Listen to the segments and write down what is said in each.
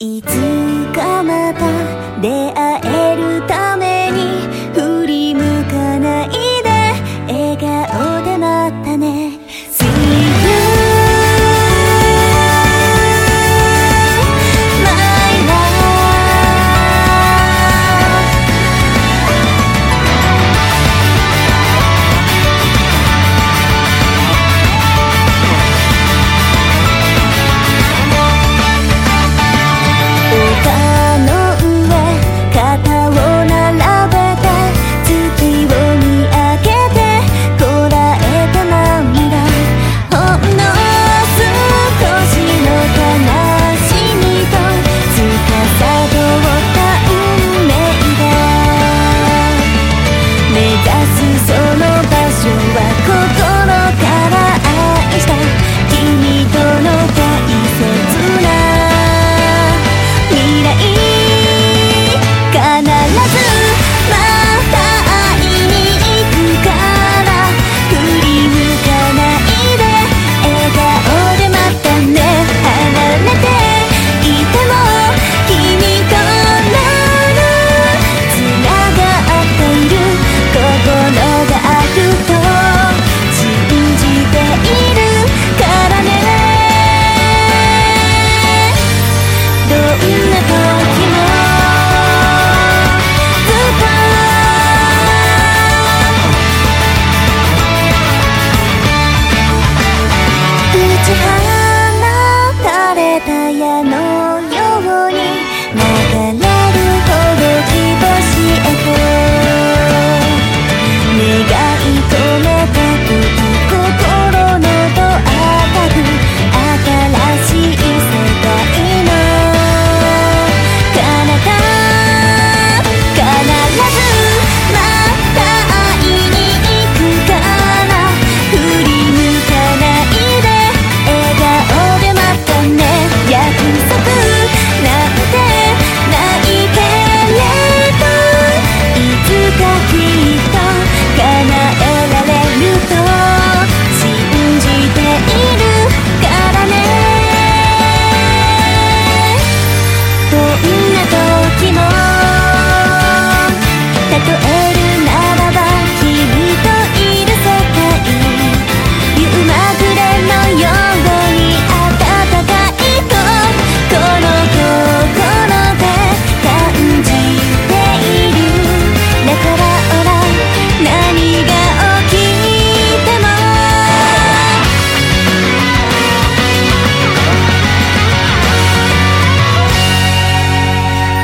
いつかまた出会う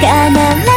必ず